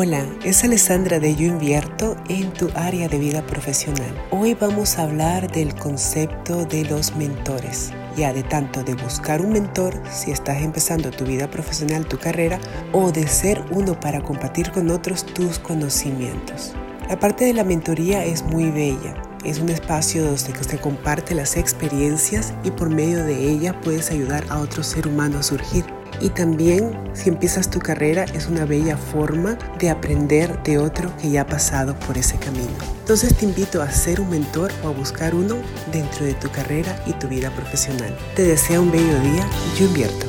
Hola, es Alessandra de Yo Invierto en tu área de vida profesional. Hoy vamos a hablar del concepto de los mentores, ya de tanto de buscar un mentor si estás empezando tu vida profesional, tu carrera, o de ser uno para compartir con otros tus conocimientos. La parte de la mentoría es muy bella. Es un espacio donde se comparte las experiencias y por medio de ella puedes ayudar a otro ser humano a surgir y también si empiezas tu carrera es una bella forma de aprender de otro que ya ha pasado por ese camino. Entonces te invito a ser un mentor o a buscar uno dentro de tu carrera y tu vida profesional. Te deseo un bello día. Yo invierto.